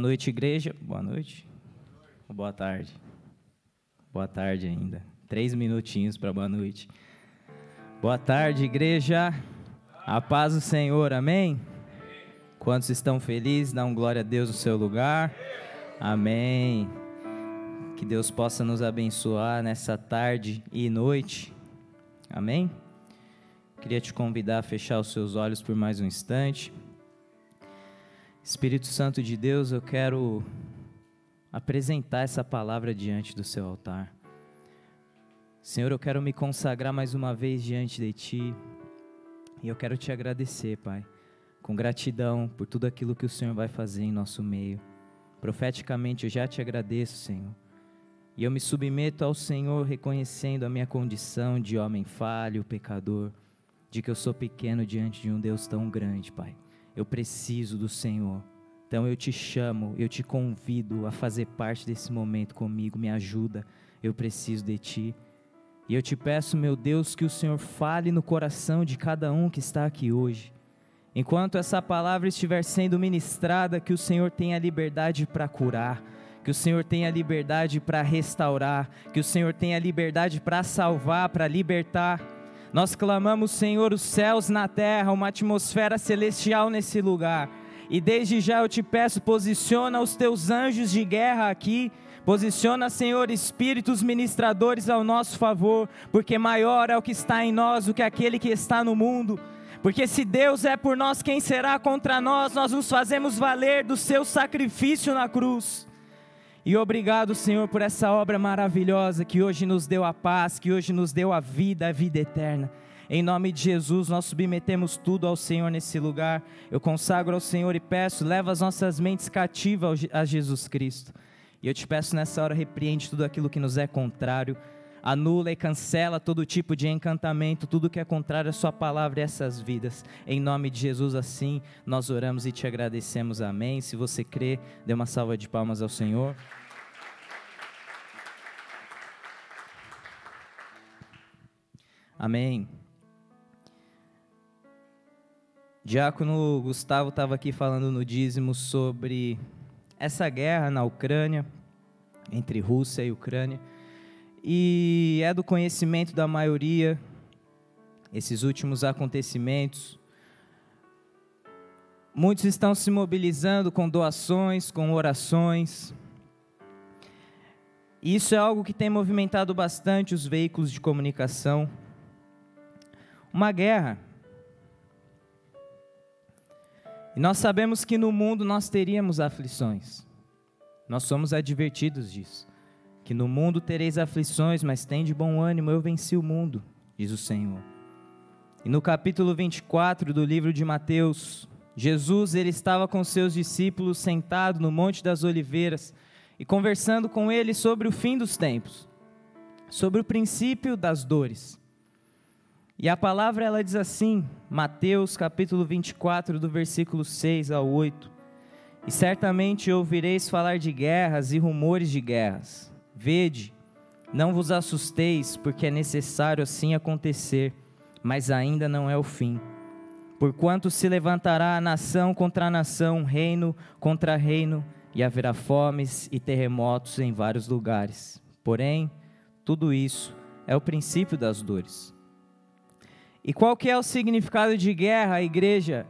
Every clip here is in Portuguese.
Boa noite, igreja. Boa noite. Boa tarde. Boa tarde ainda. Três minutinhos para boa noite. Boa tarde, igreja. A paz do Senhor, amém? Quantos estão felizes, dão glória a Deus no seu lugar. Amém. Que Deus possa nos abençoar nessa tarde e noite. Amém? Queria te convidar a fechar os seus olhos por mais um instante. Espírito Santo de Deus, eu quero apresentar essa palavra diante do seu altar. Senhor, eu quero me consagrar mais uma vez diante de Ti e eu quero te agradecer, Pai, com gratidão por tudo aquilo que o Senhor vai fazer em nosso meio. Profeticamente eu já te agradeço, Senhor. E eu me submeto ao Senhor reconhecendo a minha condição de homem falho, pecador, de que eu sou pequeno diante de um Deus tão grande, Pai. Eu preciso do Senhor. Então eu te chamo, eu te convido a fazer parte desse momento comigo, me ajuda. Eu preciso de ti. E eu te peço, meu Deus, que o Senhor fale no coração de cada um que está aqui hoje. Enquanto essa palavra estiver sendo ministrada, que o Senhor tenha liberdade para curar, que o Senhor tenha liberdade para restaurar, que o Senhor tenha liberdade para salvar, para libertar. Nós clamamos, Senhor, os céus na terra, uma atmosfera celestial nesse lugar. E desde já eu te peço, posiciona os teus anjos de guerra aqui Posiciona, Senhor, espíritos ministradores ao nosso favor, porque maior é o que está em nós do que aquele que está no mundo. Porque se Deus é por nós, quem será contra nós? Nós nos fazemos valer do seu sacrifício na cruz. E obrigado, Senhor, por essa obra maravilhosa que hoje nos deu a paz, que hoje nos deu a vida, a vida eterna. Em nome de Jesus, nós submetemos tudo ao Senhor nesse lugar. Eu consagro ao Senhor e peço, leva as nossas mentes cativas a Jesus Cristo. E eu te peço nessa hora, repreende tudo aquilo que nos é contrário, anula e cancela todo tipo de encantamento, tudo que é contrário à Sua palavra e essas vidas. Em nome de Jesus, assim nós oramos e te agradecemos. Amém. Se você crê, dê uma salva de palmas ao Senhor. Amém. Diácono Gustavo estava aqui falando no dízimo sobre essa guerra na Ucrânia, entre Rússia e Ucrânia, e é do conhecimento da maioria esses últimos acontecimentos. Muitos estão se mobilizando com doações, com orações. Isso é algo que tem movimentado bastante os veículos de comunicação. Uma guerra e nós sabemos que no mundo nós teríamos aflições. Nós somos advertidos disso. Que no mundo tereis aflições, mas tem de bom ânimo, eu venci o mundo, diz o Senhor. E no capítulo 24 do livro de Mateus, Jesus ele estava com seus discípulos sentado no Monte das Oliveiras e conversando com eles sobre o fim dos tempos, sobre o princípio das dores. E a palavra ela diz assim, Mateus capítulo 24, do versículo 6 ao 8: E certamente ouvireis falar de guerras e rumores de guerras. Vede, não vos assusteis, porque é necessário assim acontecer, mas ainda não é o fim. Porquanto se levantará nação contra nação, reino contra reino, e haverá fomes e terremotos em vários lugares. Porém, tudo isso é o princípio das dores. E qual que é o significado de guerra, igreja?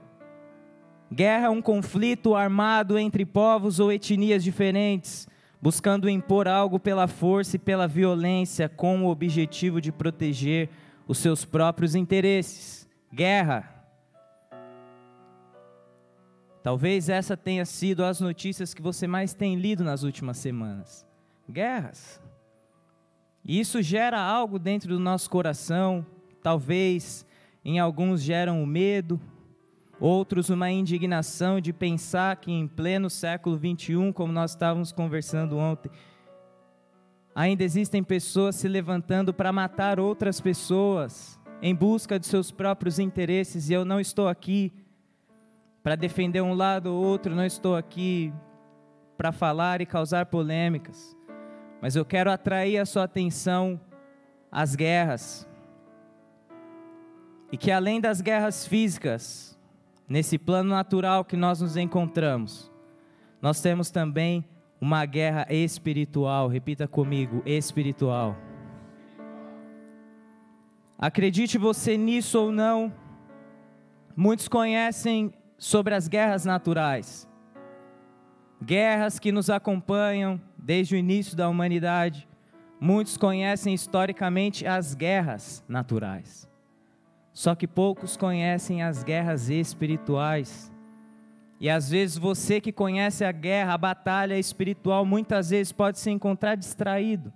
Guerra é um conflito armado entre povos ou etnias diferentes, buscando impor algo pela força e pela violência com o objetivo de proteger os seus próprios interesses. Guerra. Talvez essa tenha sido as notícias que você mais tem lido nas últimas semanas. Guerras. E isso gera algo dentro do nosso coração, talvez em alguns geram o medo, outros uma indignação de pensar que em pleno século 21, como nós estávamos conversando ontem, ainda existem pessoas se levantando para matar outras pessoas em busca de seus próprios interesses, e eu não estou aqui para defender um lado ou outro, não estou aqui para falar e causar polêmicas, mas eu quero atrair a sua atenção às guerras, e que além das guerras físicas, nesse plano natural que nós nos encontramos, nós temos também uma guerra espiritual. Repita comigo: espiritual. Acredite você nisso ou não, muitos conhecem sobre as guerras naturais. Guerras que nos acompanham desde o início da humanidade. Muitos conhecem historicamente as guerras naturais. Só que poucos conhecem as guerras espirituais. E às vezes você que conhece a guerra, a batalha espiritual, muitas vezes pode se encontrar distraído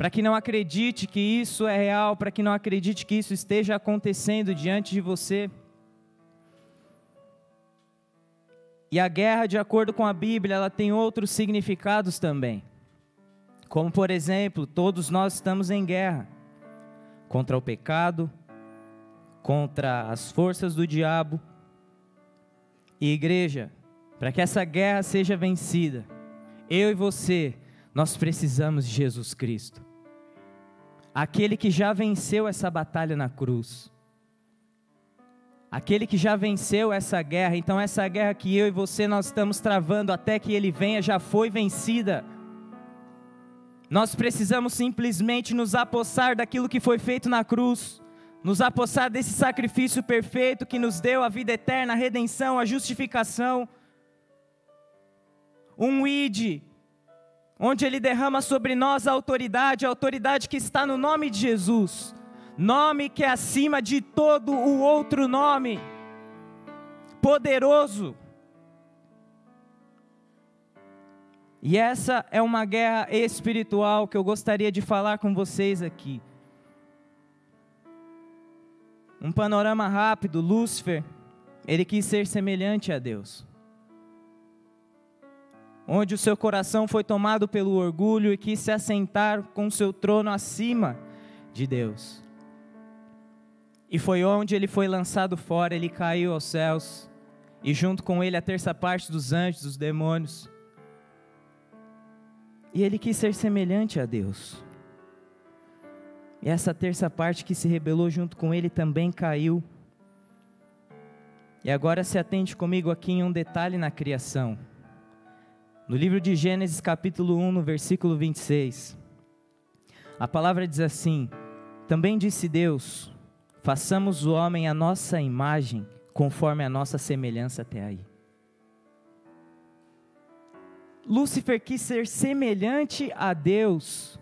para que não acredite que isso é real, para que não acredite que isso esteja acontecendo diante de você. E a guerra, de acordo com a Bíblia, ela tem outros significados também. Como, por exemplo, todos nós estamos em guerra contra o pecado, contra as forças do diabo. E igreja, para que essa guerra seja vencida, eu e você, nós precisamos de Jesus Cristo aquele que já venceu essa batalha na cruz. Aquele que já venceu essa guerra, então essa guerra que eu e você nós estamos travando até que ele venha já foi vencida. Nós precisamos simplesmente nos apossar daquilo que foi feito na cruz, nos apossar desse sacrifício perfeito que nos deu a vida eterna, a redenção, a justificação. Um ide onde Ele derrama sobre nós a autoridade, a autoridade que está no nome de Jesus, nome que é acima de todo o outro nome, poderoso. E essa é uma guerra espiritual que eu gostaria de falar com vocês aqui. Um panorama rápido: Lúcifer, ele quis ser semelhante a Deus onde o seu coração foi tomado pelo orgulho e quis se assentar com seu trono acima de Deus. E foi onde ele foi lançado fora, ele caiu aos céus, e junto com ele a terça parte dos anjos, dos demônios. E ele quis ser semelhante a Deus. E essa terça parte que se rebelou junto com ele também caiu. E agora se atente comigo aqui em um detalhe na criação. No livro de Gênesis, capítulo 1, no versículo 26, a palavra diz assim: Também disse Deus: Façamos o homem a nossa imagem, conforme a nossa semelhança até aí. Lúcifer quis ser semelhante a Deus,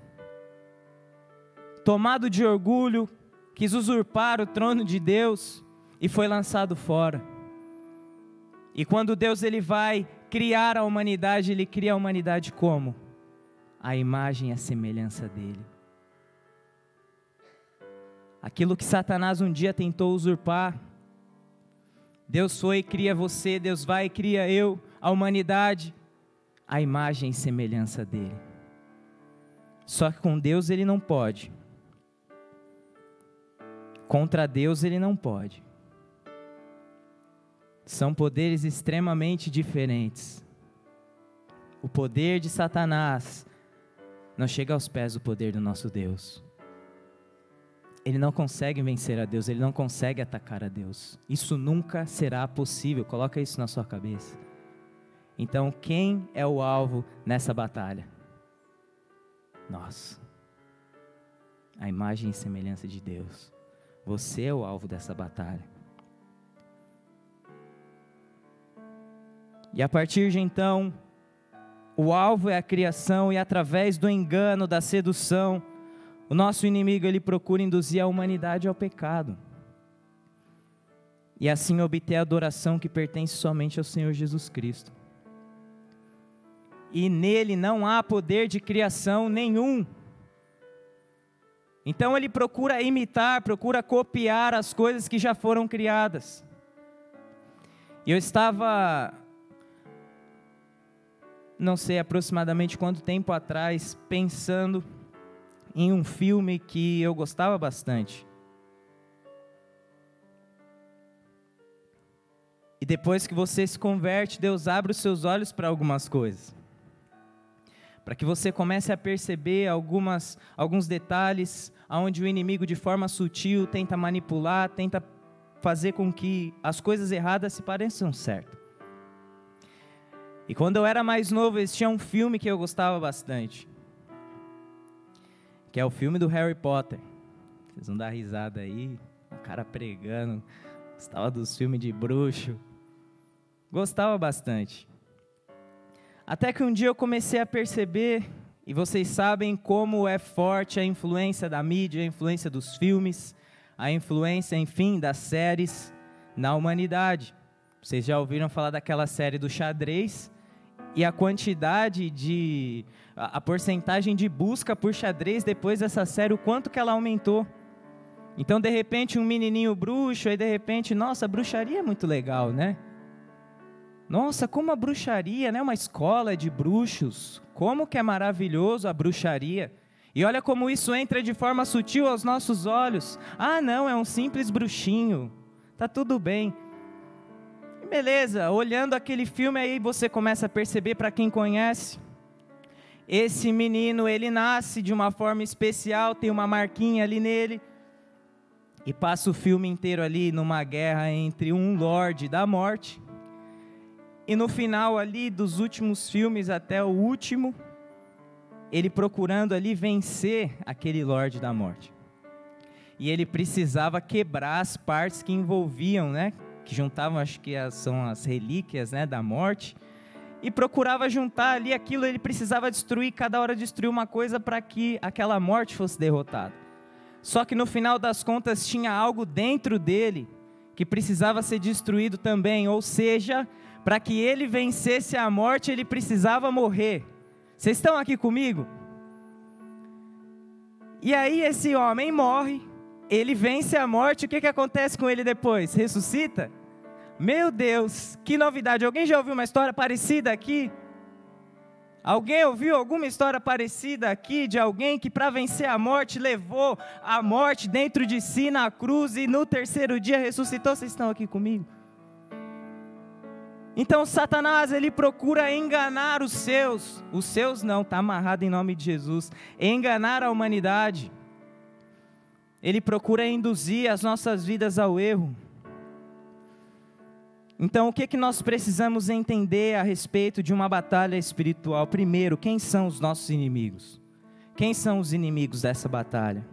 tomado de orgulho, quis usurpar o trono de Deus e foi lançado fora. E quando Deus ele vai criar a humanidade, ele cria a humanidade como? A imagem e a semelhança dele. Aquilo que Satanás um dia tentou usurpar, Deus foi e cria você, Deus vai e cria eu, a humanidade, a imagem e semelhança dele. Só que com Deus ele não pode. Contra Deus ele não pode. São poderes extremamente diferentes. O poder de Satanás não chega aos pés do poder do nosso Deus. Ele não consegue vencer a Deus, ele não consegue atacar a Deus. Isso nunca será possível. Coloca isso na sua cabeça. Então, quem é o alvo nessa batalha? Nós. A imagem e semelhança de Deus. Você é o alvo dessa batalha. E a partir de então, o alvo é a criação e através do engano, da sedução, o nosso inimigo ele procura induzir a humanidade ao pecado. E assim obter a adoração que pertence somente ao Senhor Jesus Cristo. E nele não há poder de criação nenhum. Então ele procura imitar, procura copiar as coisas que já foram criadas. Eu estava não sei aproximadamente quanto tempo atrás, pensando em um filme que eu gostava bastante. E depois que você se converte, Deus abre os seus olhos para algumas coisas. Para que você comece a perceber algumas, alguns detalhes onde o inimigo, de forma sutil, tenta manipular, tenta fazer com que as coisas erradas se pareçam certas. E quando eu era mais novo, existia um filme que eu gostava bastante. Que é o filme do Harry Potter. Vocês vão dar risada aí, o cara pregando. Gostava dos filmes de bruxo. Gostava bastante. Até que um dia eu comecei a perceber, e vocês sabem como é forte a influência da mídia, a influência dos filmes, a influência, enfim, das séries na humanidade. Vocês já ouviram falar daquela série do xadrez? E a quantidade de. A, porcentagem de busca por xadrez depois dessa série, o quanto que ela aumentou. Então, de repente, um menininho bruxo, aí de repente, nossa, bruxaria é muito legal, né? Nossa, como a bruxaria, né? Uma escola de bruxos. Como que é maravilhoso a bruxaria. E olha como isso entra de forma sutil aos nossos olhos. Ah, não, é um simples bruxinho. Tá tudo bem. E beleza, olhando aquele filme aí você começa a perceber para quem conhece. Esse menino, ele nasce de uma forma especial, tem uma marquinha ali nele. E passa o filme inteiro ali numa guerra entre um lorde da morte e no final ali dos últimos filmes até o último, ele procurando ali vencer aquele Lorde da Morte. E ele precisava quebrar as partes que envolviam, né, que juntavam, acho que são as relíquias, né, da morte, e procurava juntar ali aquilo, ele precisava destruir, cada hora destruir uma coisa para que aquela morte fosse derrotada. Só que no final das contas tinha algo dentro dele que precisava ser destruído também, ou seja, para que ele vencesse a morte, ele precisava morrer. Vocês estão aqui comigo? E aí esse homem morre, ele vence a morte, o que, que acontece com ele depois? Ressuscita? Meu Deus, que novidade! Alguém já ouviu uma história parecida aqui? Alguém ouviu alguma história parecida aqui de alguém que para vencer a morte levou a morte dentro de si na cruz e no terceiro dia ressuscitou? Vocês estão aqui comigo? Então Satanás, ele procura enganar os seus, os seus não, está amarrado em nome de Jesus, enganar a humanidade. Ele procura induzir as nossas vidas ao erro. Então, o que, que nós precisamos entender a respeito de uma batalha espiritual? Primeiro, quem são os nossos inimigos? Quem são os inimigos dessa batalha?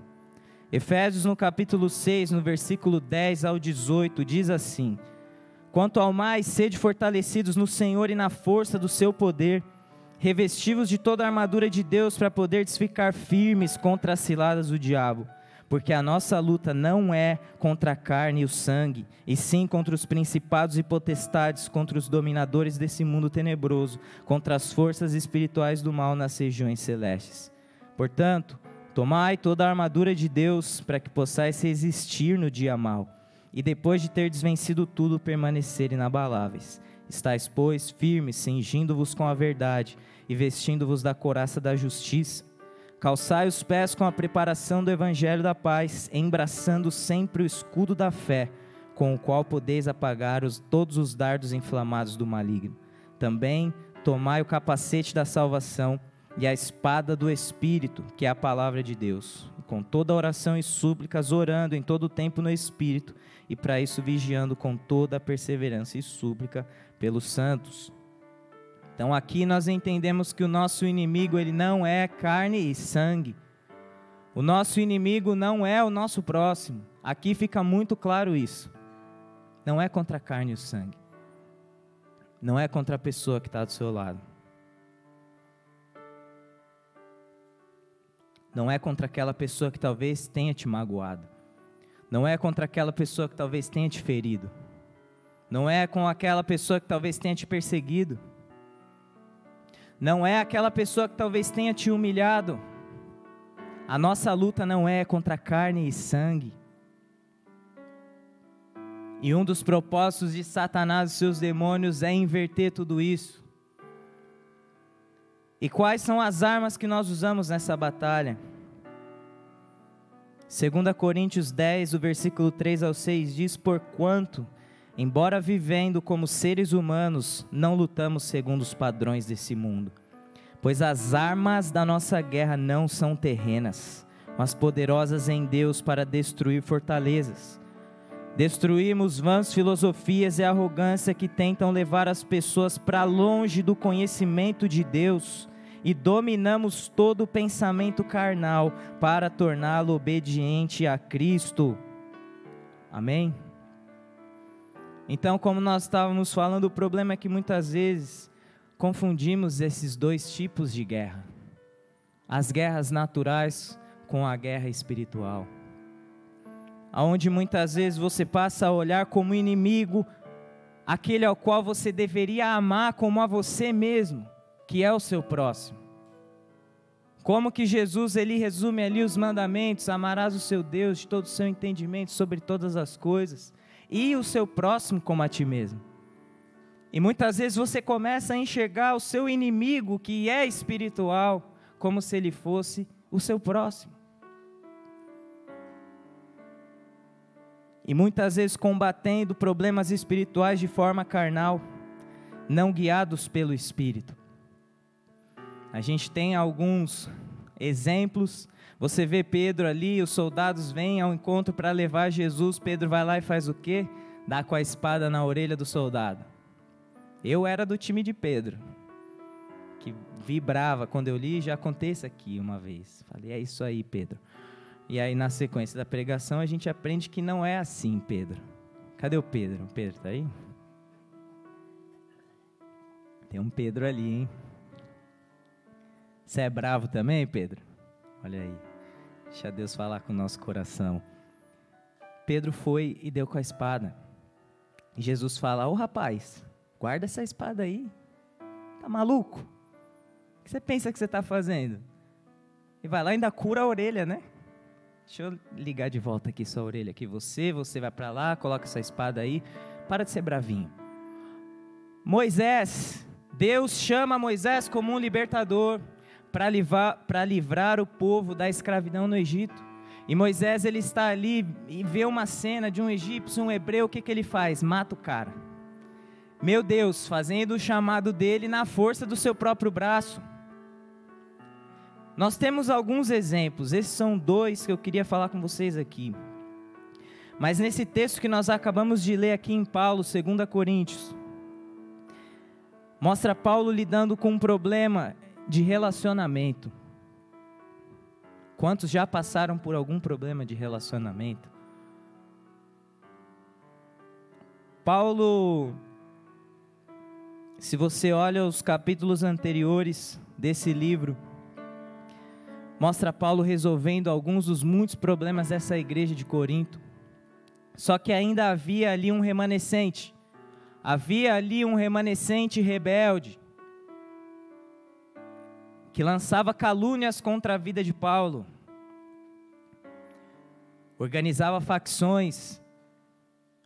Efésios, no capítulo 6, no versículo 10 ao 18, diz assim: Quanto ao mais, sede fortalecidos no Senhor e na força do seu poder, revestivos de toda a armadura de Deus para poder ficar firmes contra as ciladas do diabo. Porque a nossa luta não é contra a carne e o sangue, e sim contra os principados e potestades, contra os dominadores desse mundo tenebroso, contra as forças espirituais do mal nas regiões celestes. Portanto, tomai toda a armadura de Deus para que possais resistir no dia mau e depois de ter desvencido tudo, permanecer inabaláveis. Estais, pois, firmes, cingindo-vos com a verdade e vestindo-vos da coraça da justiça. Calçai os pés com a preparação do evangelho da paz, embraçando sempre o escudo da fé, com o qual podeis apagar os, todos os dardos inflamados do maligno. Também tomai o capacete da salvação e a espada do Espírito, que é a palavra de Deus, com toda oração e súplicas, orando em todo o tempo no Espírito e para isso vigiando com toda a perseverança e súplica pelos santos. Então aqui nós entendemos que o nosso inimigo ele não é carne e sangue. O nosso inimigo não é o nosso próximo. Aqui fica muito claro isso. Não é contra a carne e o sangue. Não é contra a pessoa que está do seu lado. Não é contra aquela pessoa que talvez tenha te magoado. Não é contra aquela pessoa que talvez tenha te ferido. Não é com aquela pessoa que talvez tenha te perseguido. Não é aquela pessoa que talvez tenha te humilhado. A nossa luta não é contra carne e sangue. E um dos propósitos de Satanás e seus demônios é inverter tudo isso. E quais são as armas que nós usamos nessa batalha? 2 Coríntios 10, o versículo 3 ao 6 diz: Porquanto, embora vivendo como seres humanos, não lutamos segundo os padrões desse mundo. Pois as armas da nossa guerra não são terrenas, mas poderosas em Deus para destruir fortalezas. Destruímos vãs filosofias e arrogância que tentam levar as pessoas para longe do conhecimento de Deus e dominamos todo o pensamento carnal para torná-lo obediente a Cristo. Amém? Então, como nós estávamos falando, o problema é que muitas vezes confundimos esses dois tipos de guerra: as guerras naturais com a guerra espiritual. Aonde muitas vezes você passa a olhar como inimigo aquele ao qual você deveria amar como a você mesmo, que é o seu próximo. Como que Jesus ele resume ali os mandamentos: amarás o seu Deus de todo o seu entendimento sobre todas as coisas e o seu próximo como a ti mesmo. E muitas vezes você começa a enxergar o seu inimigo, que é espiritual, como se ele fosse o seu próximo. E muitas vezes combatendo problemas espirituais de forma carnal, não guiados pelo Espírito. A gente tem alguns exemplos. Você vê Pedro ali, os soldados vêm ao encontro para levar Jesus. Pedro vai lá e faz o quê? Dá com a espada na orelha do soldado. Eu era do time de Pedro, que vibrava quando eu li, já isso aqui uma vez. Falei, é isso aí, Pedro. E aí, na sequência da pregação, a gente aprende que não é assim, Pedro. Cadê o Pedro? Pedro tá aí? Tem um Pedro ali, hein? Você é bravo também, Pedro? Olha aí. Deixa Deus falar com o nosso coração. Pedro foi e deu com a espada. E Jesus fala: Ô rapaz, Guarda essa espada aí. Tá maluco? O que você pensa que você está fazendo? E vai lá e ainda cura a orelha, né? Deixa eu ligar de volta aqui sua orelha aqui. Você, você vai para lá, coloca essa espada aí. Para de ser bravinho. Moisés, Deus chama Moisés como um libertador para livrar, livrar o povo da escravidão no Egito. E Moisés ele está ali e vê uma cena de um egípcio, um hebreu, o que, que ele faz? Mata o cara. Meu Deus, fazendo o chamado dele na força do seu próprio braço. Nós temos alguns exemplos, esses são dois que eu queria falar com vocês aqui. Mas nesse texto que nós acabamos de ler aqui em Paulo, 2 Coríntios, mostra Paulo lidando com um problema de relacionamento. Quantos já passaram por algum problema de relacionamento? Paulo se você olha os capítulos anteriores desse livro, mostra Paulo resolvendo alguns dos muitos problemas dessa igreja de Corinto. Só que ainda havia ali um remanescente. Havia ali um remanescente rebelde que lançava calúnias contra a vida de Paulo. Organizava facções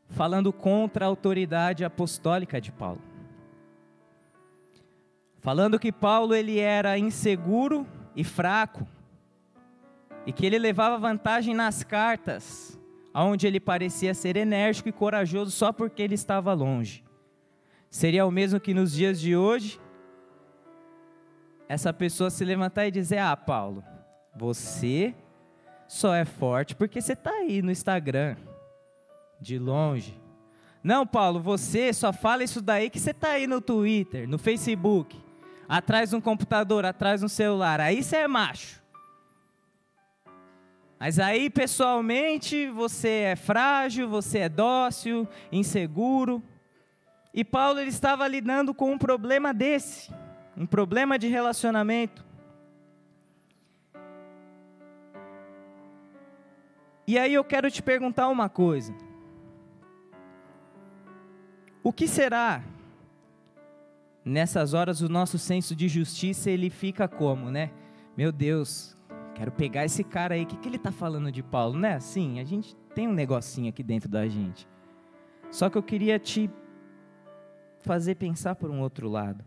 falando contra a autoridade apostólica de Paulo falando que Paulo ele era inseguro e fraco e que ele levava vantagem nas cartas, onde ele parecia ser enérgico e corajoso só porque ele estava longe. Seria o mesmo que nos dias de hoje essa pessoa se levantar e dizer: "Ah, Paulo, você só é forte porque você está aí no Instagram, de longe. Não, Paulo, você só fala isso daí que você está aí no Twitter, no Facebook atrás de um computador, atrás de um celular, aí você é macho. Mas aí, pessoalmente, você é frágil, você é dócil, inseguro. E Paulo ele estava lidando com um problema desse, um problema de relacionamento. E aí eu quero te perguntar uma coisa. O que será nessas horas o nosso senso de justiça ele fica como, né? Meu Deus, quero pegar esse cara aí, o que, que ele está falando de Paulo, né? Assim, a gente tem um negocinho aqui dentro da gente. Só que eu queria te fazer pensar por um outro lado.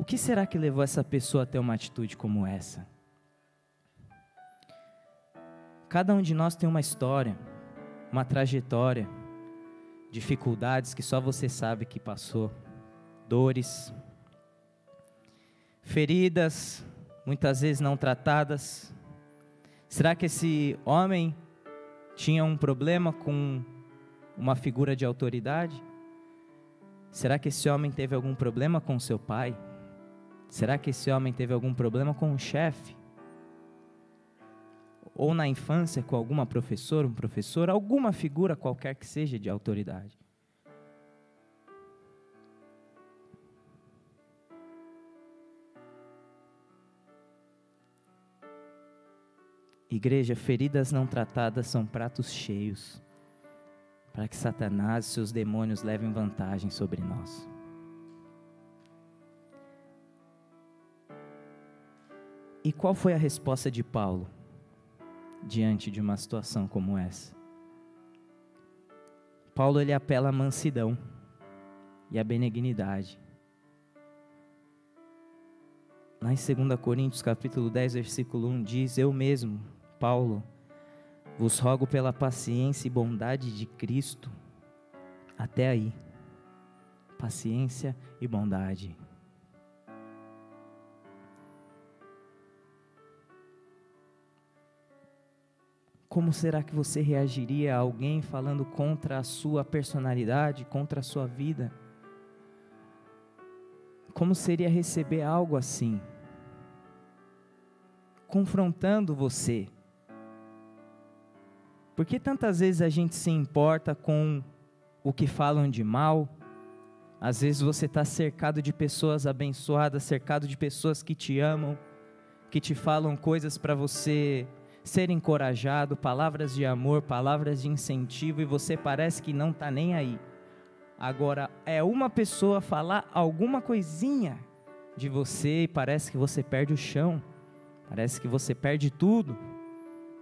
O que será que levou essa pessoa a ter uma atitude como essa? Cada um de nós tem uma história, uma trajetória, dificuldades que só você sabe que passou, dores, feridas, muitas vezes não tratadas. Será que esse homem tinha um problema com uma figura de autoridade? Será que esse homem teve algum problema com seu pai? Será que esse homem teve algum problema com o chefe? Ou na infância com alguma professora, um professor, alguma figura qualquer que seja de autoridade? Igreja, feridas não tratadas são pratos cheios para que Satanás e seus demônios levem vantagem sobre nós. E qual foi a resposta de Paulo diante de uma situação como essa? Paulo ele apela à mansidão e à benignidade. Lá em 2 Coríntios capítulo 10, versículo 1 diz: Eu mesmo, Paulo, vos rogo pela paciência e bondade de Cristo. Até aí. Paciência e bondade. Como será que você reagiria a alguém falando contra a sua personalidade, contra a sua vida? Como seria receber algo assim? Confrontando você por que tantas vezes a gente se importa com o que falam de mal? Às vezes você está cercado de pessoas abençoadas, cercado de pessoas que te amam, que te falam coisas para você ser encorajado, palavras de amor, palavras de incentivo, e você parece que não está nem aí. Agora, é uma pessoa falar alguma coisinha de você e parece que você perde o chão, parece que você perde tudo.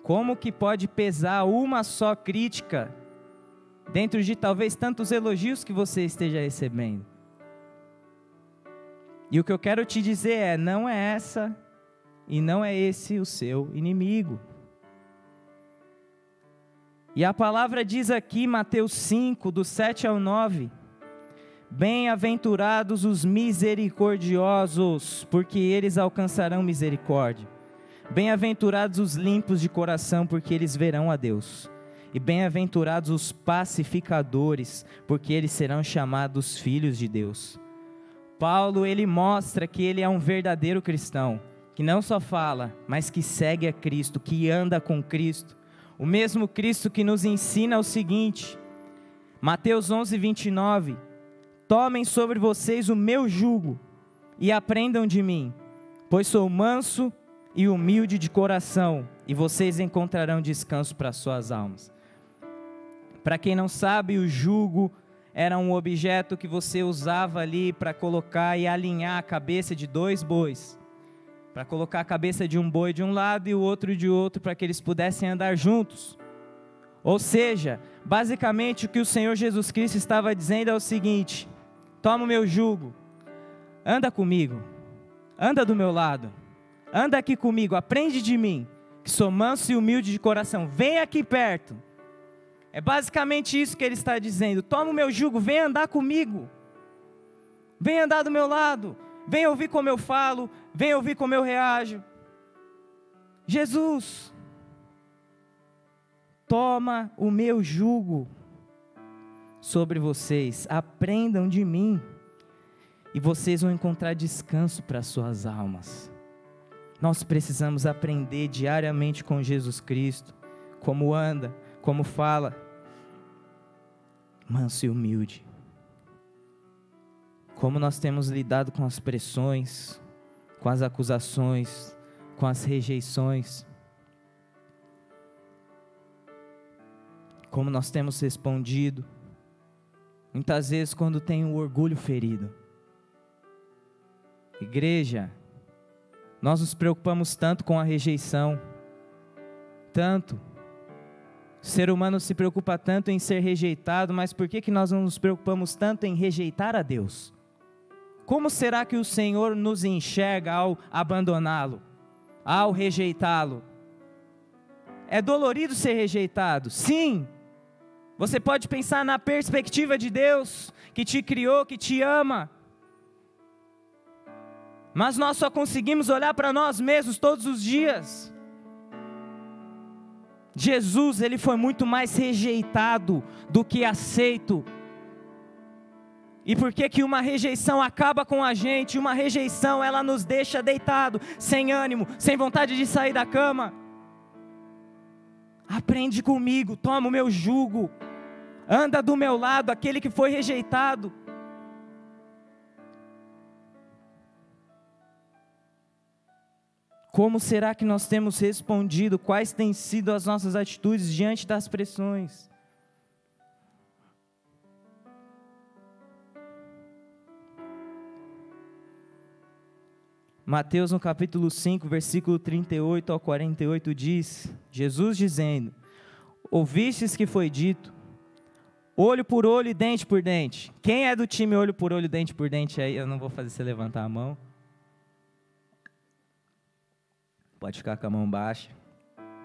Como que pode pesar uma só crítica dentro de talvez tantos elogios que você esteja recebendo? E o que eu quero te dizer é: não é essa e não é esse o seu inimigo. E a palavra diz aqui, Mateus 5, do 7 ao 9: Bem-aventurados os misericordiosos, porque eles alcançarão misericórdia. Bem-aventurados os limpos de coração, porque eles verão a Deus. E bem-aventurados os pacificadores, porque eles serão chamados filhos de Deus. Paulo, ele mostra que ele é um verdadeiro cristão, que não só fala, mas que segue a Cristo, que anda com Cristo. O mesmo Cristo que nos ensina o seguinte, Mateus 11, 29, Tomem sobre vocês o meu jugo e aprendam de mim, pois sou manso e humilde de coração, e vocês encontrarão descanso para suas almas. Para quem não sabe, o jugo era um objeto que você usava ali para colocar e alinhar a cabeça de dois bois. Para colocar a cabeça de um boi de um lado e o outro de outro, para que eles pudessem andar juntos. Ou seja, basicamente o que o Senhor Jesus Cristo estava dizendo é o seguinte: toma o meu jugo, anda comigo, anda do meu lado anda aqui comigo, aprende de mim, que sou manso e humilde de coração, vem aqui perto. É basicamente isso que ele está dizendo: toma o meu jugo, vem andar comigo, vem andar do meu lado, vem ouvir como eu falo, vem ouvir como eu reajo. Jesus, toma o meu jugo sobre vocês, aprendam de mim, e vocês vão encontrar descanso para suas almas. Nós precisamos aprender diariamente com Jesus Cristo, como anda, como fala, manso e humilde. Como nós temos lidado com as pressões, com as acusações, com as rejeições. Como nós temos respondido, muitas vezes quando tem o orgulho ferido. Igreja, nós nos preocupamos tanto com a rejeição, tanto. O ser humano se preocupa tanto em ser rejeitado, mas por que, que nós não nos preocupamos tanto em rejeitar a Deus? Como será que o Senhor nos enxerga ao abandoná-lo, ao rejeitá-lo? É dolorido ser rejeitado, sim. Você pode pensar na perspectiva de Deus, que te criou, que te ama, mas nós só conseguimos olhar para nós mesmos todos os dias. Jesus, ele foi muito mais rejeitado do que aceito. E por que que uma rejeição acaba com a gente? Uma rejeição, ela nos deixa deitado, sem ânimo, sem vontade de sair da cama. Aprende comigo, toma o meu jugo. Anda do meu lado, aquele que foi rejeitado. Como será que nós temos respondido? Quais têm sido as nossas atitudes diante das pressões? Mateus no capítulo 5, versículo 38 ao 48 diz: Jesus dizendo: Ouvistes que foi dito, olho por olho e dente por dente. Quem é do time olho por olho, dente por dente aí? Eu não vou fazer você levantar a mão. Pode ficar com a mão baixa.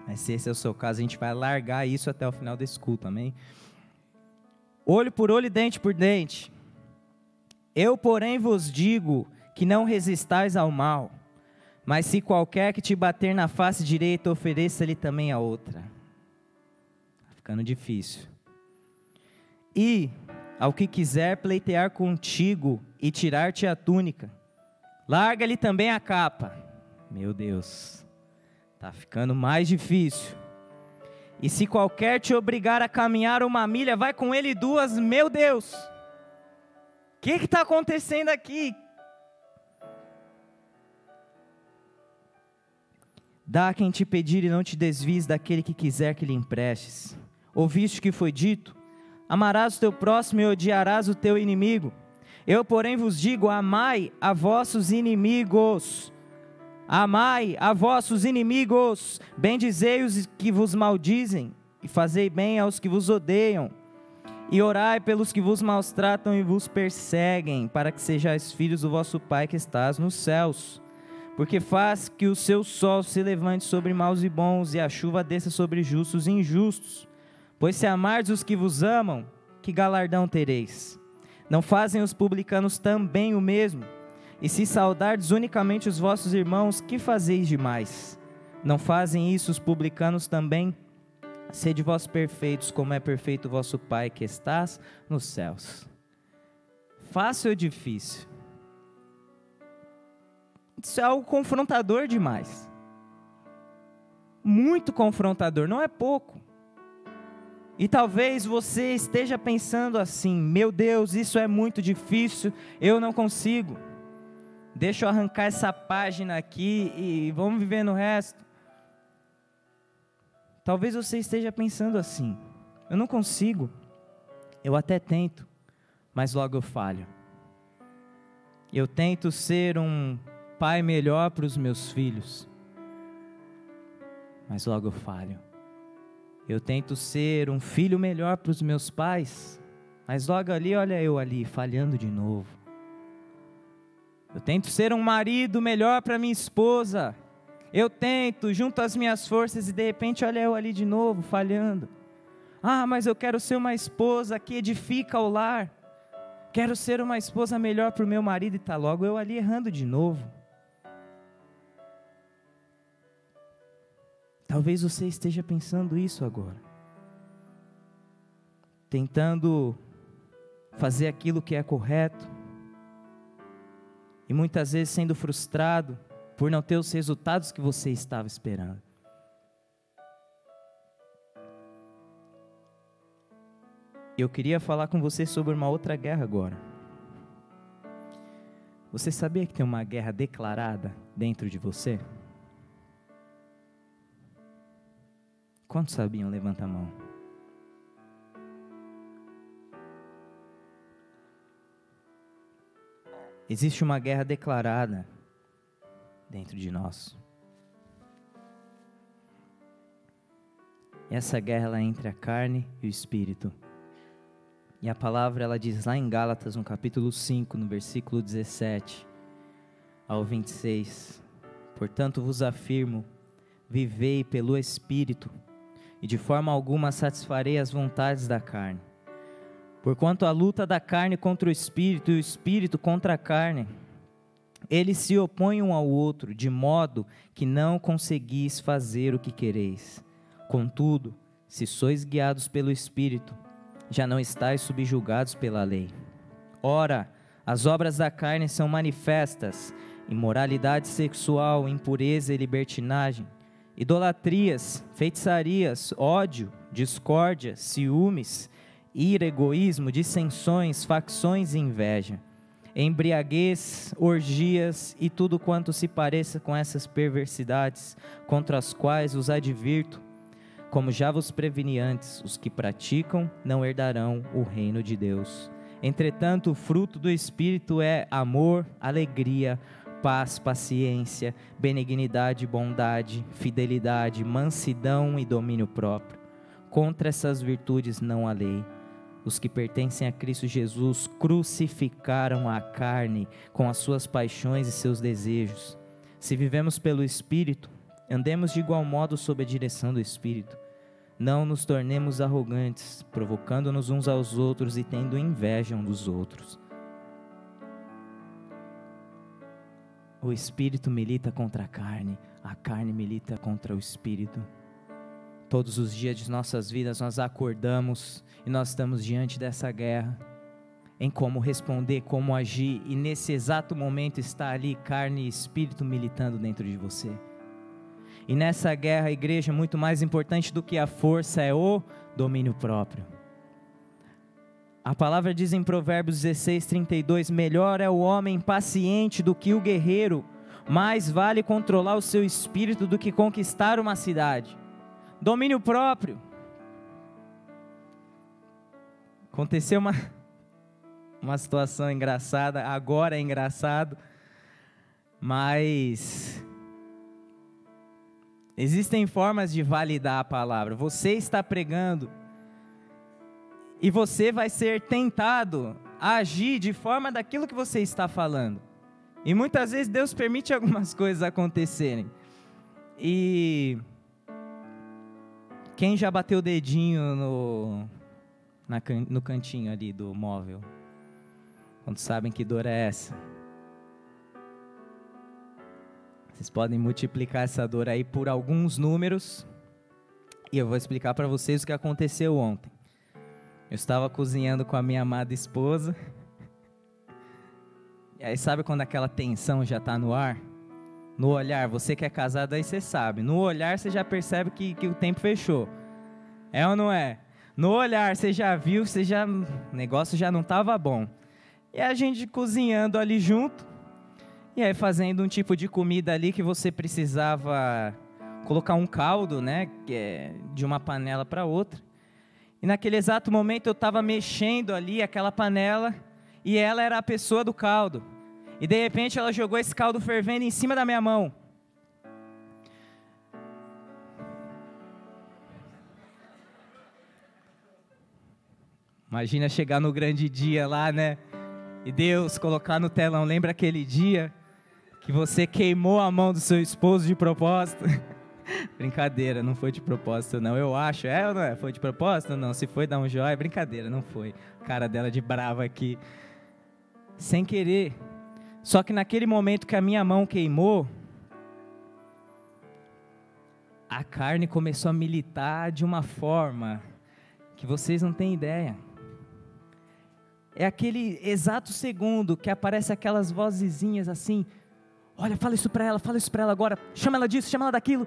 Mas se esse é o seu caso, a gente vai largar isso até o final desse culto, amém? Olho por olho e dente por dente. Eu, porém, vos digo que não resistais ao mal, mas se qualquer que te bater na face direita, ofereça-lhe também a outra. Tá ficando difícil. E ao que quiser pleitear contigo e tirar-te a túnica, larga-lhe também a capa. Meu Deus. Está ficando mais difícil. E se qualquer te obrigar a caminhar uma milha, vai com ele duas, meu Deus. O que está acontecendo aqui? Dá a quem te pedir e não te desvies daquele que quiser que lhe emprestes. Ouviste que foi dito? Amarás o teu próximo e odiarás o teu inimigo. Eu, porém, vos digo: amai a vossos inimigos Amai a vossos inimigos, bendizei os que vos maldizem, e fazei bem aos que vos odeiam, e orai pelos que vos maltratam e vos perseguem, para que sejais filhos do vosso Pai que estás nos céus. Porque faz que o seu sol se levante sobre maus e bons, e a chuva desça sobre justos e injustos. Pois se amardes os que vos amam, que galardão tereis? Não fazem os publicanos também o mesmo? E se saudardes unicamente os vossos irmãos, que fazeis demais? Não fazem isso os publicanos também? Sede vós perfeitos, como é perfeito vosso Pai que estás nos céus. Fácil ou difícil? Isso é algo confrontador demais. Muito confrontador, não é pouco. E talvez você esteja pensando assim: meu Deus, isso é muito difícil, eu não consigo. Deixa eu arrancar essa página aqui e vamos viver no resto. Talvez você esteja pensando assim: eu não consigo, eu até tento, mas logo eu falho. Eu tento ser um pai melhor para os meus filhos, mas logo eu falho. Eu tento ser um filho melhor para os meus pais, mas logo ali, olha eu ali, falhando de novo. Eu tento ser um marido melhor para minha esposa. Eu tento, junto às minhas forças, e de repente, olha eu ali de novo, falhando. Ah, mas eu quero ser uma esposa que edifica o lar. Quero ser uma esposa melhor para o meu marido, e está logo eu ali errando de novo. Talvez você esteja pensando isso agora. Tentando fazer aquilo que é correto, e muitas vezes sendo frustrado por não ter os resultados que você estava esperando. Eu queria falar com você sobre uma outra guerra agora. Você sabia que tem uma guerra declarada dentro de você? Quantos sabiam? Levanta a mão. Existe uma guerra declarada dentro de nós. Essa guerra ela é entre a carne e o espírito. E a palavra ela diz lá em Gálatas, no capítulo 5, no versículo 17 ao 26: Portanto vos afirmo, vivei pelo espírito, e de forma alguma satisfarei as vontades da carne Porquanto a luta da carne contra o espírito e o espírito contra a carne, eles se opõem um ao outro, de modo que não conseguis fazer o que quereis. Contudo, se sois guiados pelo Espírito, já não estáis subjugados pela lei. Ora, as obras da carne são manifestas: imoralidade sexual, impureza e libertinagem, idolatrias, feitiçarias, ódio, discórdia, ciúmes, ira, egoísmo, dissensões, facções e inveja, embriaguez, orgias e tudo quanto se pareça com essas perversidades, contra as quais os advirto, como já vos preveni antes, os que praticam não herdarão o reino de Deus. Entretanto, o fruto do Espírito é amor, alegria, paz, paciência, benignidade, bondade, fidelidade, mansidão e domínio próprio. Contra essas virtudes não há lei. Os que pertencem a Cristo Jesus crucificaram a carne com as suas paixões e seus desejos. Se vivemos pelo Espírito, andemos de igual modo sob a direção do Espírito. Não nos tornemos arrogantes, provocando-nos uns aos outros e tendo inveja um dos outros. O espírito milita contra a carne, a carne milita contra o espírito. Todos os dias de nossas vidas nós acordamos e nós estamos diante dessa guerra, em como responder, como agir, e nesse exato momento está ali carne e espírito militando dentro de você. E nessa guerra, a igreja, muito mais importante do que a força é o domínio próprio. A palavra diz em Provérbios 16, 32: Melhor é o homem paciente do que o guerreiro, mais vale controlar o seu espírito do que conquistar uma cidade. Domínio próprio. Aconteceu uma, uma situação engraçada, agora é engraçado, mas Existem formas de validar a palavra. Você está pregando e você vai ser tentado a agir de forma daquilo que você está falando. E muitas vezes Deus permite algumas coisas acontecerem. E quem já bateu o dedinho no, na, no cantinho ali do móvel? Quando sabem que dor é essa? Vocês podem multiplicar essa dor aí por alguns números. E eu vou explicar para vocês o que aconteceu ontem. Eu estava cozinhando com a minha amada esposa. E aí sabe quando aquela tensão já está no ar? No olhar, você que é casado aí você sabe. No olhar você já percebe que, que o tempo fechou. É ou não é? No olhar você já viu, você já, o negócio já não estava bom. E a gente cozinhando ali junto. E aí fazendo um tipo de comida ali que você precisava colocar um caldo, né, é de uma panela para outra. E naquele exato momento eu estava mexendo ali aquela panela e ela era a pessoa do caldo. E de repente ela jogou esse caldo fervendo em cima da minha mão. Imagina chegar no grande dia lá, né? E Deus colocar no telão, lembra aquele dia? que você queimou a mão do seu esposo de propósito. brincadeira, não foi de propósito, não. Eu acho, é ou não é? Foi de propósito? Não. Se foi dar um joia, brincadeira, não foi. Cara dela de brava aqui. Sem querer. Só que naquele momento que a minha mão queimou, a carne começou a militar de uma forma que vocês não têm ideia. É aquele exato segundo que aparece aquelas vozezinhas assim, Olha, fala isso para ela, fala isso para ela agora. Chama ela disso, chama ela daquilo.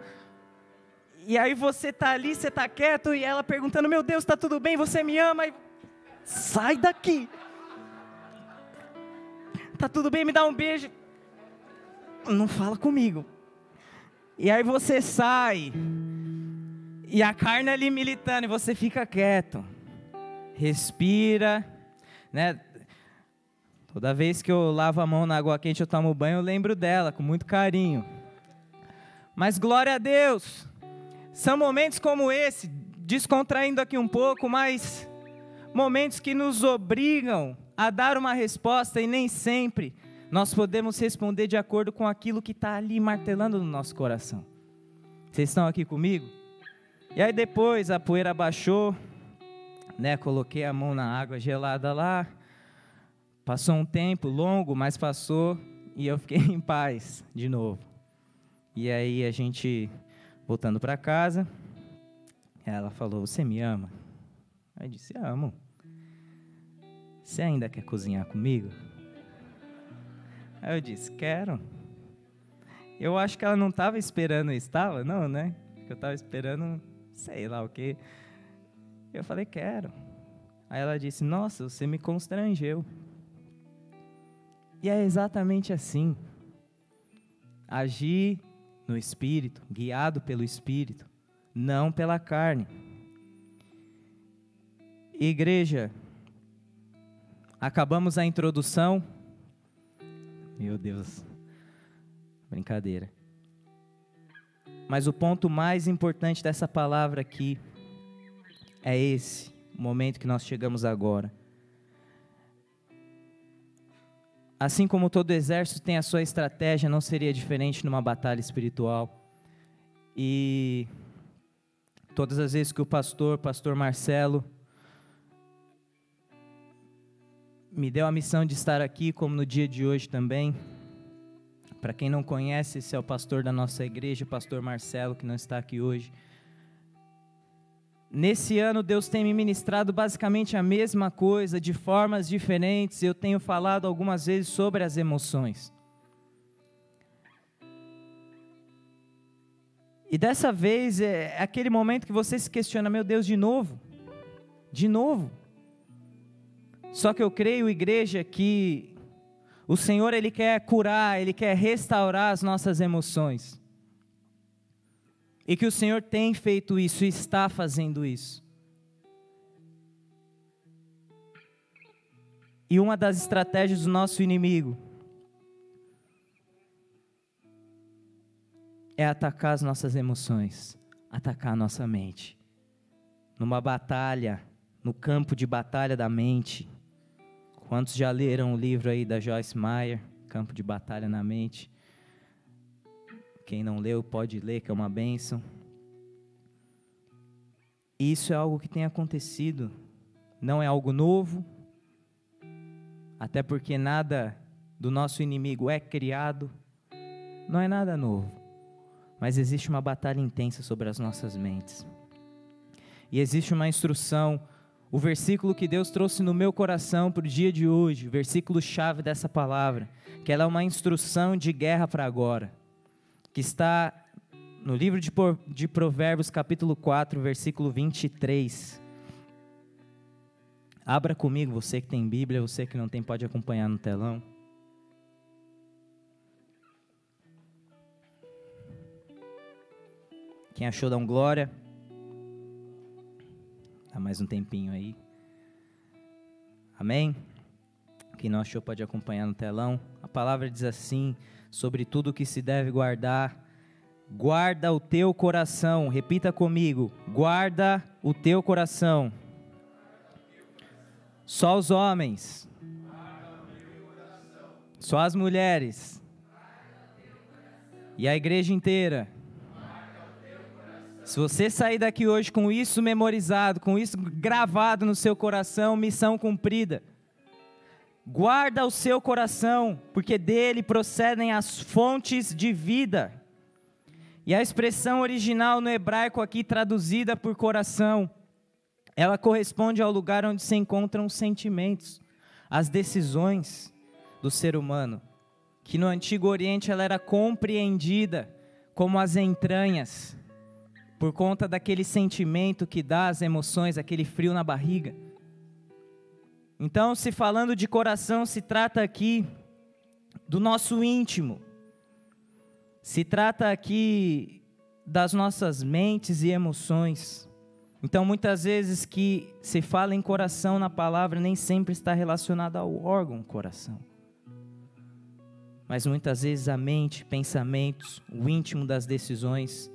E aí você tá ali, você tá quieto e ela perguntando: "Meu Deus, tá tudo bem? Você me ama?" E... Sai daqui. Tá tudo bem? Me dá um beijo. Não fala comigo. E aí você sai. E a carne ali militando e você fica quieto. Respira, né? Toda vez que eu lavo a mão na água quente, eu tomo banho, eu lembro dela com muito carinho. Mas glória a Deus! São momentos como esse, descontraindo aqui um pouco, mas momentos que nos obrigam a dar uma resposta e nem sempre nós podemos responder de acordo com aquilo que está ali martelando no nosso coração. Vocês estão aqui comigo? E aí depois a poeira baixou, né? Coloquei a mão na água gelada lá, Passou um tempo longo, mas passou e eu fiquei em paz de novo. E aí a gente voltando para casa, Ela falou: Você me ama? Eu disse: Amo. Você ainda quer cozinhar comigo? Aí eu disse: Quero. Eu acho que ela não estava esperando, estava? Não, né? Eu estava esperando, sei lá o quê. Eu falei: Quero. Aí ela disse: Nossa, você me constrangeu. E é exatamente assim. Agir no espírito, guiado pelo espírito, não pela carne. Igreja, acabamos a introdução. Meu Deus, brincadeira. Mas o ponto mais importante dessa palavra aqui é esse, o momento que nós chegamos agora. Assim como todo exército tem a sua estratégia, não seria diferente numa batalha espiritual. E todas as vezes que o pastor, pastor Marcelo, me deu a missão de estar aqui, como no dia de hoje também. Para quem não conhece, esse é o pastor da nossa igreja, o pastor Marcelo, que não está aqui hoje. Nesse ano, Deus tem me ministrado basicamente a mesma coisa, de formas diferentes. Eu tenho falado algumas vezes sobre as emoções. E dessa vez é aquele momento que você se questiona: meu Deus, de novo? De novo? Só que eu creio, igreja, que o Senhor ele quer curar, ele quer restaurar as nossas emoções. E que o Senhor tem feito isso e está fazendo isso. E uma das estratégias do nosso inimigo é atacar as nossas emoções, atacar a nossa mente. Numa batalha, no campo de batalha da mente, Quantos já leram o livro aí da Joyce Meyer, Campo de Batalha na Mente? Quem não leu pode ler, que é uma bênção. Isso é algo que tem acontecido, não é algo novo, até porque nada do nosso inimigo é criado, não é nada novo, mas existe uma batalha intensa sobre as nossas mentes. E existe uma instrução o versículo que Deus trouxe no meu coração para o dia de hoje, o versículo chave dessa palavra, que ela é uma instrução de guerra para agora, que está no livro de Provérbios, capítulo 4, versículo 23. Abra comigo, você que tem Bíblia, você que não tem, pode acompanhar no telão. Quem achou, dá um glória. Mais um tempinho aí. Amém? Quem não achou pode acompanhar no telão. A palavra diz assim: sobre tudo que se deve guardar, guarda o teu coração. Repita comigo: guarda o teu coração. Só os homens. Só as mulheres. E a igreja inteira. Se você sair daqui hoje com isso memorizado, com isso gravado no seu coração, missão cumprida. Guarda o seu coração, porque dele procedem as fontes de vida. E a expressão original no hebraico aqui traduzida por coração, ela corresponde ao lugar onde se encontram os sentimentos, as decisões do ser humano, que no antigo Oriente ela era compreendida como as entranhas por conta daquele sentimento que dá as emoções, aquele frio na barriga. Então, se falando de coração, se trata aqui do nosso íntimo, se trata aqui das nossas mentes e emoções. Então, muitas vezes que se fala em coração na palavra, nem sempre está relacionado ao órgão coração. Mas muitas vezes a mente, pensamentos, o íntimo das decisões,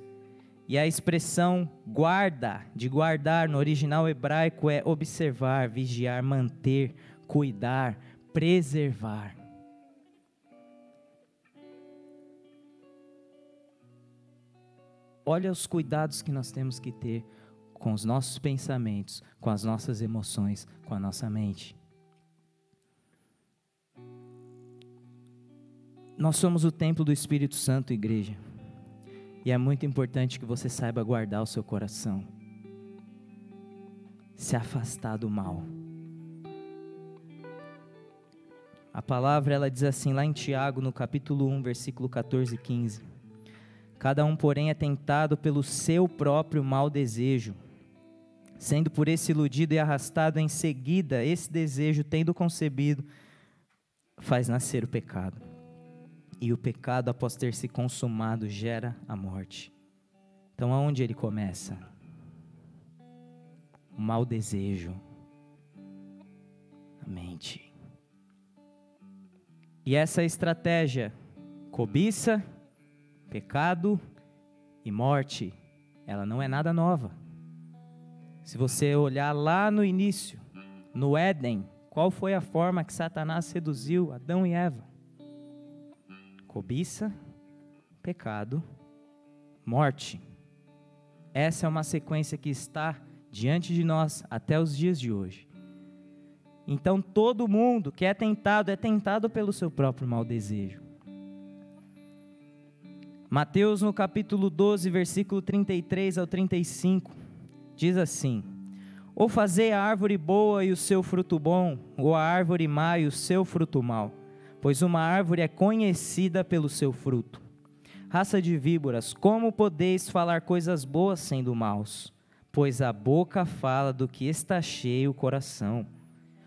e a expressão guarda, de guardar no original hebraico é observar, vigiar, manter, cuidar, preservar. Olha os cuidados que nós temos que ter com os nossos pensamentos, com as nossas emoções, com a nossa mente. Nós somos o templo do Espírito Santo, igreja. E é muito importante que você saiba guardar o seu coração. se afastar do mal. A palavra ela diz assim lá em Tiago, no capítulo 1, versículo 14 e 15. Cada um, porém, é tentado pelo seu próprio mau desejo, sendo por esse iludido e arrastado em seguida, esse desejo, tendo concebido, faz nascer o pecado. E o pecado, após ter se consumado, gera a morte. Então, aonde ele começa? O mau desejo. A mente. E essa estratégia, cobiça, pecado e morte, ela não é nada nova. Se você olhar lá no início, no Éden, qual foi a forma que Satanás seduziu Adão e Eva? Cobiça, pecado, morte. Essa é uma sequência que está diante de nós até os dias de hoje. Então todo mundo que é tentado é tentado pelo seu próprio mau desejo. Mateus no capítulo 12, versículo 33 ao 35, diz assim: Ou fazei a árvore boa e o seu fruto bom, ou a árvore má e o seu fruto mau, pois uma árvore é conhecida pelo seu fruto. Raça de víboras, como podeis falar coisas boas sendo maus? Pois a boca fala do que está cheio o coração.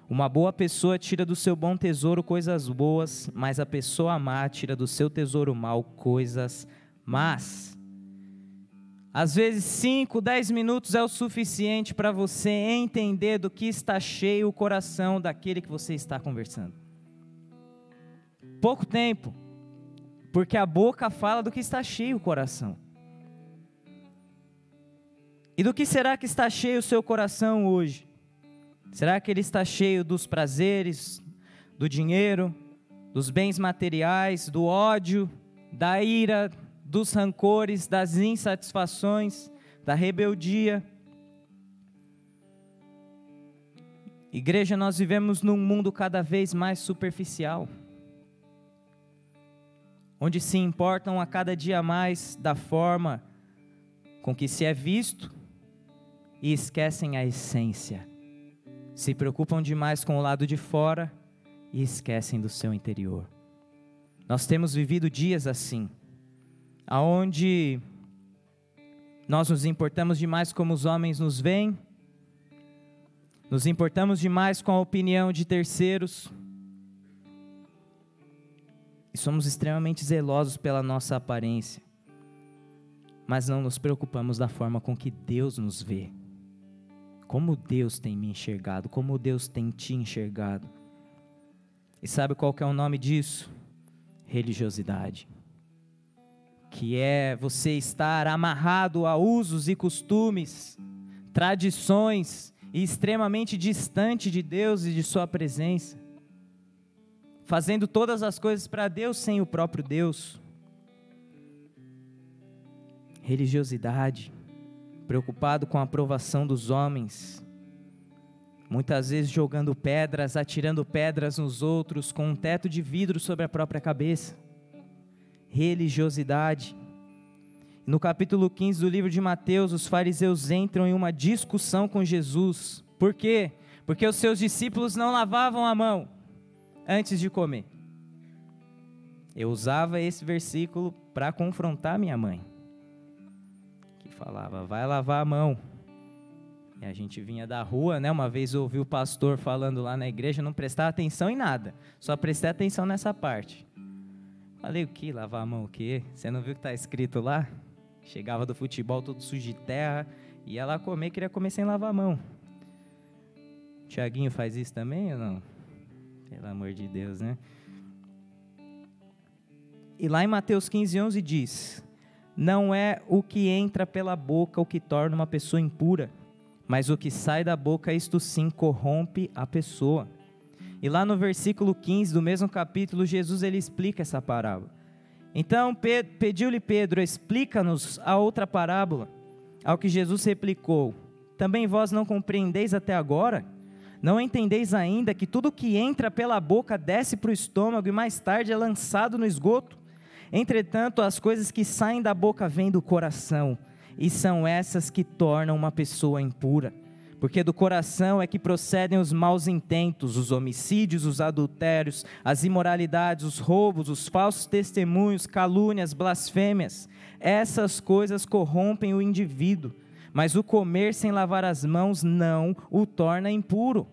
Uma boa pessoa tira do seu bom tesouro coisas boas, mas a pessoa má tira do seu tesouro mal coisas más. Às vezes, 5, 10 minutos é o suficiente para você entender do que está cheio o coração daquele que você está conversando. Pouco tempo, porque a boca fala do que está cheio o coração. E do que será que está cheio o seu coração hoje? Será que ele está cheio dos prazeres, do dinheiro, dos bens materiais, do ódio, da ira, dos rancores, das insatisfações, da rebeldia? Igreja, nós vivemos num mundo cada vez mais superficial, onde se importam a cada dia mais da forma com que se é visto e esquecem a essência se preocupam demais com o lado de fora e esquecem do seu interior. Nós temos vivido dias assim, aonde nós nos importamos demais como os homens nos veem, nos importamos demais com a opinião de terceiros e somos extremamente zelosos pela nossa aparência, mas não nos preocupamos da forma com que Deus nos vê. Como Deus tem me enxergado, como Deus tem te enxergado. E sabe qual que é o nome disso? Religiosidade. Que é você estar amarrado a usos e costumes, tradições e extremamente distante de Deus e de Sua presença. Fazendo todas as coisas para Deus sem o próprio Deus. Religiosidade preocupado com a aprovação dos homens, muitas vezes jogando pedras, atirando pedras nos outros, com um teto de vidro sobre a própria cabeça. Religiosidade. No capítulo 15 do livro de Mateus, os fariseus entram em uma discussão com Jesus. Por quê? Porque os seus discípulos não lavavam a mão antes de comer. Eu usava esse versículo para confrontar minha mãe falava, vai lavar a mão. E a gente vinha da rua, né? Uma vez ouvi o pastor falando lá na igreja, não prestava atenção em nada, só prestei atenção nessa parte. Falei, o que? Lavar a mão o quê? Você não viu o que está escrito lá? Chegava do futebol todo sujo de terra, ia lá comer, queria comer sem lavar a mão. Tiaguinho faz isso também ou não? Pelo amor de Deus, né? E lá em Mateus 15, 11 diz: não é o que entra pela boca o que torna uma pessoa impura, mas o que sai da boca, isto sim corrompe a pessoa. E lá no versículo 15 do mesmo capítulo, Jesus ele explica essa parábola. Então pediu-lhe Pedro, explica-nos a outra parábola. Ao que Jesus replicou: Também vós não compreendeis até agora? Não entendeis ainda que tudo que entra pela boca desce para o estômago e mais tarde é lançado no esgoto? Entretanto, as coisas que saem da boca vêm do coração, e são essas que tornam uma pessoa impura. porque do coração é que procedem os maus intentos, os homicídios, os adultérios, as imoralidades, os roubos, os falsos testemunhos, calúnias, blasfêmias. Essas coisas corrompem o indivíduo, mas o comer sem lavar as mãos não o torna impuro.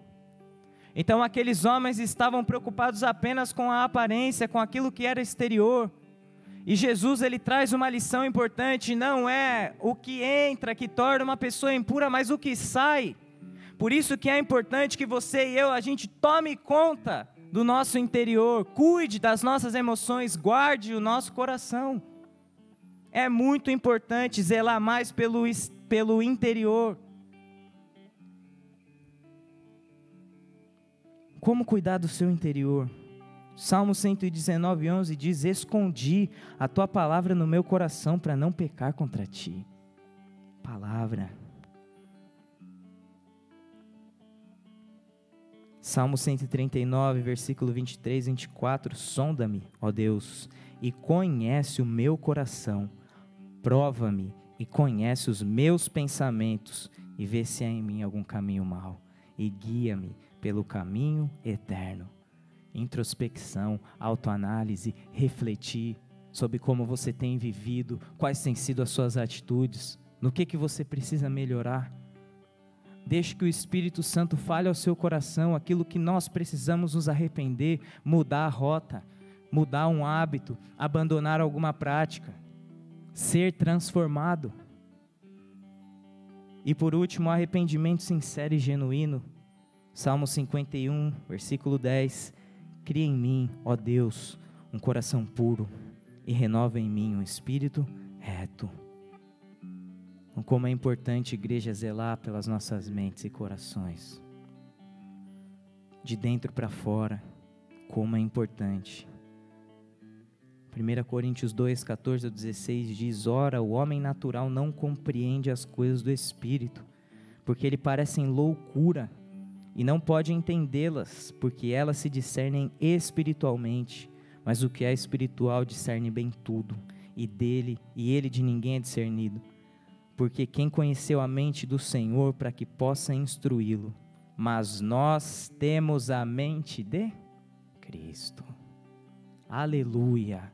Então aqueles homens estavam preocupados apenas com a aparência, com aquilo que era exterior. E Jesus ele traz uma lição importante, não é o que entra que torna uma pessoa impura, mas o que sai. Por isso que é importante que você e eu a gente tome conta do nosso interior, cuide das nossas emoções, guarde o nosso coração. É muito importante zelar mais pelo, pelo interior. Como cuidar do seu interior? Salmo 119, 11 diz: Escondi a tua palavra no meu coração para não pecar contra ti. Palavra. Salmo 139, versículo 23 e 24: Sonda-me, ó Deus, e conhece o meu coração. Prova-me e conhece os meus pensamentos, e vê se há em mim algum caminho mau, e guia-me pelo caminho eterno. Introspecção, autoanálise, refletir sobre como você tem vivido, quais têm sido as suas atitudes, no que que você precisa melhorar. Deixe que o Espírito Santo fale ao seu coração aquilo que nós precisamos nos arrepender, mudar a rota, mudar um hábito, abandonar alguma prática, ser transformado. E por último, arrependimento sincero e genuíno. Salmo 51, versículo 10 Cria em mim, ó Deus, um coração puro e renova em mim um espírito reto. Como é importante, igreja, zelar pelas nossas mentes e corações. De dentro para fora, como é importante. 1 Coríntios 2, 14 a 16 diz: Ora, o homem natural não compreende as coisas do Espírito, porque ele parecem loucura e não pode entendê-las, porque elas se discernem espiritualmente, mas o que é espiritual discerne bem tudo, e dele e ele de ninguém é discernido. Porque quem conheceu a mente do Senhor para que possa instruí-lo? Mas nós temos a mente de Cristo. Aleluia.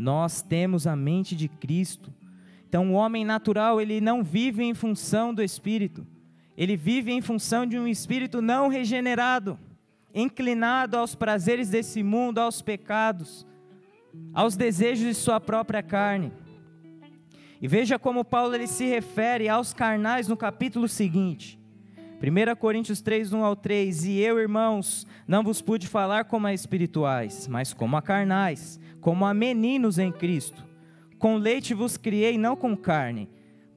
Nós temos a mente de Cristo. Então o homem natural, ele não vive em função do espírito ele vive em função de um espírito não regenerado, inclinado aos prazeres desse mundo, aos pecados, aos desejos de sua própria carne. E veja como Paulo ele se refere aos carnais no capítulo seguinte. 1 Coríntios 3, 1 ao 3: E eu, irmãos, não vos pude falar como a espirituais, mas como a carnais, como a meninos em Cristo. Com leite vos criei, não com carne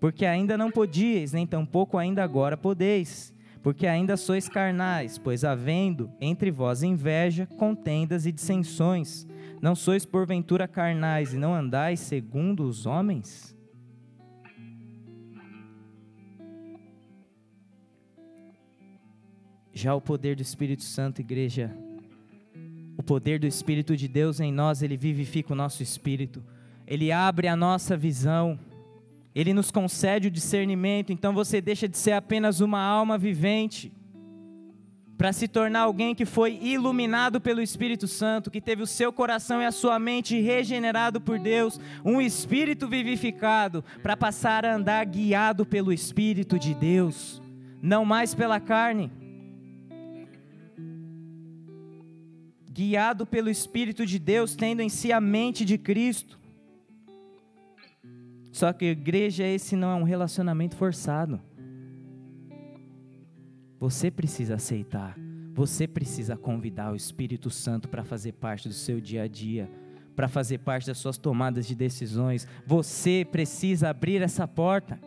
porque ainda não podíeis, nem tampouco ainda agora podeis, porque ainda sois carnais, pois havendo entre vós inveja, contendas e dissensões, não sois porventura carnais e não andais segundo os homens? Já o poder do Espírito Santo, igreja, o poder do Espírito de Deus em nós, ele vivifica o nosso espírito, ele abre a nossa visão, ele nos concede o discernimento, então você deixa de ser apenas uma alma vivente para se tornar alguém que foi iluminado pelo Espírito Santo, que teve o seu coração e a sua mente regenerado por Deus, um espírito vivificado, para passar a andar guiado pelo Espírito de Deus, não mais pela carne. Guiado pelo Espírito de Deus, tendo em si a mente de Cristo. Só que igreja, esse não é um relacionamento forçado. Você precisa aceitar. Você precisa convidar o Espírito Santo para fazer parte do seu dia a dia, para fazer parte das suas tomadas de decisões. Você precisa abrir essa porta.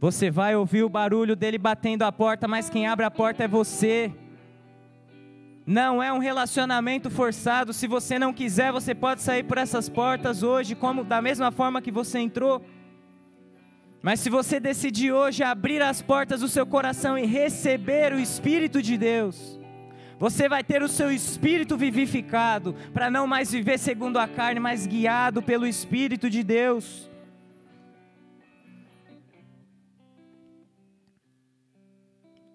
Você vai ouvir o barulho dele batendo a porta, mas quem abre a porta é você. Não é um relacionamento forçado. Se você não quiser, você pode sair por essas portas hoje, como da mesma forma que você entrou. Mas se você decidir hoje abrir as portas do seu coração e receber o Espírito de Deus, você vai ter o seu espírito vivificado, para não mais viver segundo a carne, mas guiado pelo Espírito de Deus.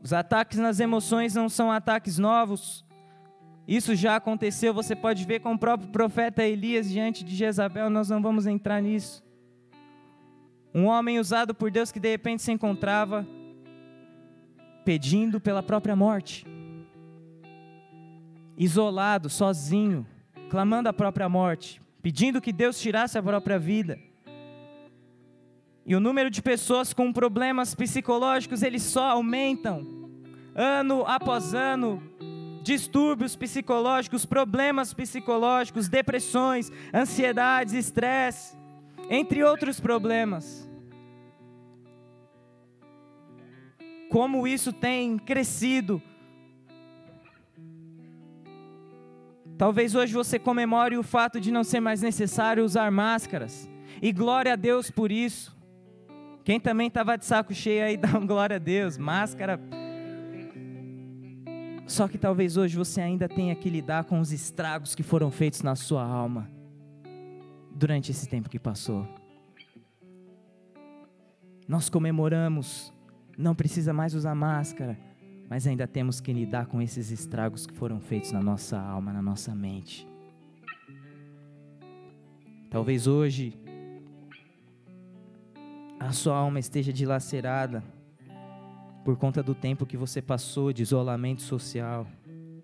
Os ataques nas emoções não são ataques novos. Isso já aconteceu, você pode ver com o próprio profeta Elias diante de Jezabel, nós não vamos entrar nisso. Um homem usado por Deus que de repente se encontrava pedindo pela própria morte, isolado, sozinho, clamando a própria morte, pedindo que Deus tirasse a própria vida. E o número de pessoas com problemas psicológicos, eles só aumentam, ano após ano. Distúrbios psicológicos, problemas psicológicos, depressões, ansiedades, estresse, entre outros problemas. Como isso tem crescido. Talvez hoje você comemore o fato de não ser mais necessário usar máscaras. E glória a Deus por isso. Quem também estava de saco cheio aí, dá um glória a Deus. Máscara. Só que talvez hoje você ainda tenha que lidar com os estragos que foram feitos na sua alma durante esse tempo que passou. Nós comemoramos, não precisa mais usar máscara, mas ainda temos que lidar com esses estragos que foram feitos na nossa alma, na nossa mente. Talvez hoje a sua alma esteja dilacerada por conta do tempo que você passou de isolamento social,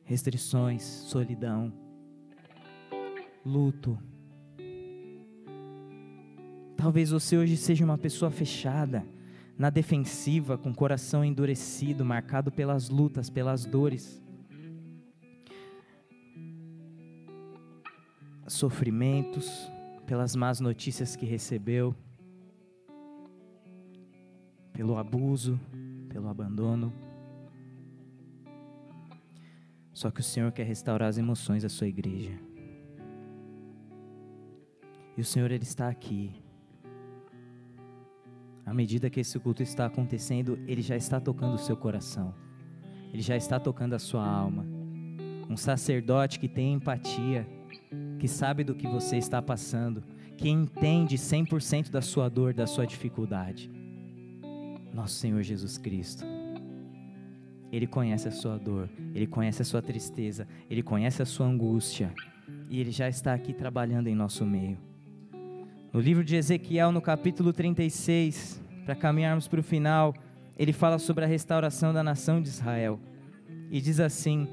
restrições, solidão, luto. Talvez você hoje seja uma pessoa fechada, na defensiva, com coração endurecido, marcado pelas lutas, pelas dores. Sofrimentos, pelas más notícias que recebeu pelo abuso, pelo abandono. Só que o Senhor quer restaurar as emoções da sua igreja. E o Senhor ele está aqui. À medida que esse culto está acontecendo, ele já está tocando o seu coração. Ele já está tocando a sua alma. Um sacerdote que tem empatia, que sabe do que você está passando, que entende 100% da sua dor, da sua dificuldade nosso Senhor Jesus Cristo. Ele conhece a sua dor, ele conhece a sua tristeza, ele conhece a sua angústia e ele já está aqui trabalhando em nosso meio. No livro de Ezequiel, no capítulo 36, para caminharmos para o final, ele fala sobre a restauração da nação de Israel e diz assim: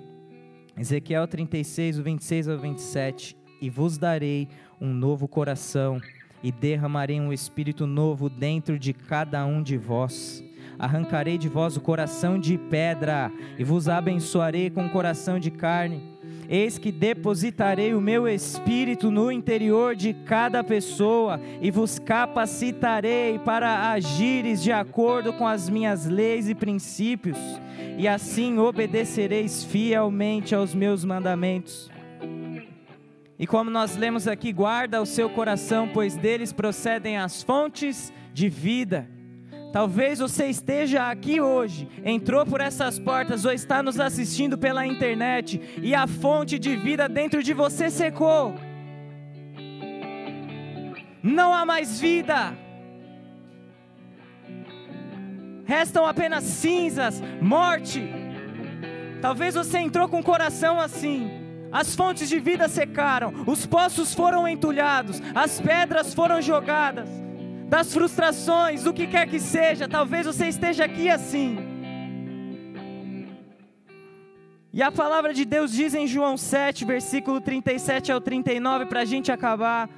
Ezequiel 36, o 26 ao 27: E vos darei um novo coração e derramarei um espírito novo dentro de cada um de vós. Arrancarei de vós o coração de pedra e vos abençoarei com o coração de carne. Eis que depositarei o meu espírito no interior de cada pessoa e vos capacitarei para agires de acordo com as minhas leis e princípios, e assim obedecereis fielmente aos meus mandamentos. E como nós lemos aqui, guarda o seu coração, pois deles procedem as fontes de vida. Talvez você esteja aqui hoje, entrou por essas portas ou está nos assistindo pela internet e a fonte de vida dentro de você secou. Não há mais vida. Restam apenas cinzas, morte. Talvez você entrou com o coração assim as fontes de vida secaram, os poços foram entulhados, as pedras foram jogadas, das frustrações, do que quer que seja, talvez você esteja aqui assim. E a palavra de Deus diz em João 7, versículo 37 ao 39, para a gente acabar.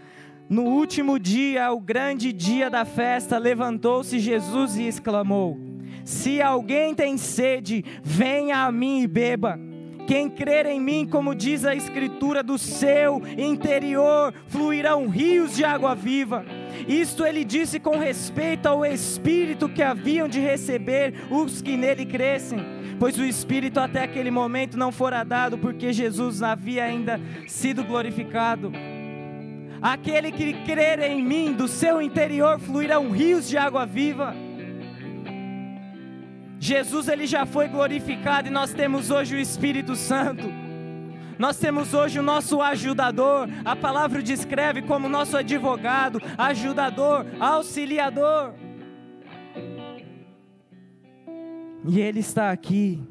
No último dia, o grande dia da festa, levantou-se Jesus e exclamou: Se alguém tem sede, venha a mim e beba. Quem crer em mim, como diz a Escritura, do seu interior fluirão rios de água viva. Isto ele disse com respeito ao Espírito que haviam de receber os que nele crescem, pois o Espírito até aquele momento não fora dado, porque Jesus havia ainda sido glorificado. Aquele que crer em mim, do seu interior fluirão rios de água viva. Jesus ele já foi glorificado e nós temos hoje o Espírito Santo. Nós temos hoje o nosso ajudador, a palavra descreve como nosso advogado, ajudador, auxiliador. E Ele está aqui.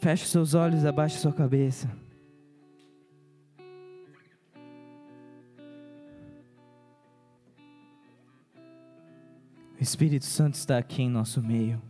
Feche seus olhos, abaixe sua cabeça. O Espírito Santo está aqui em nosso meio.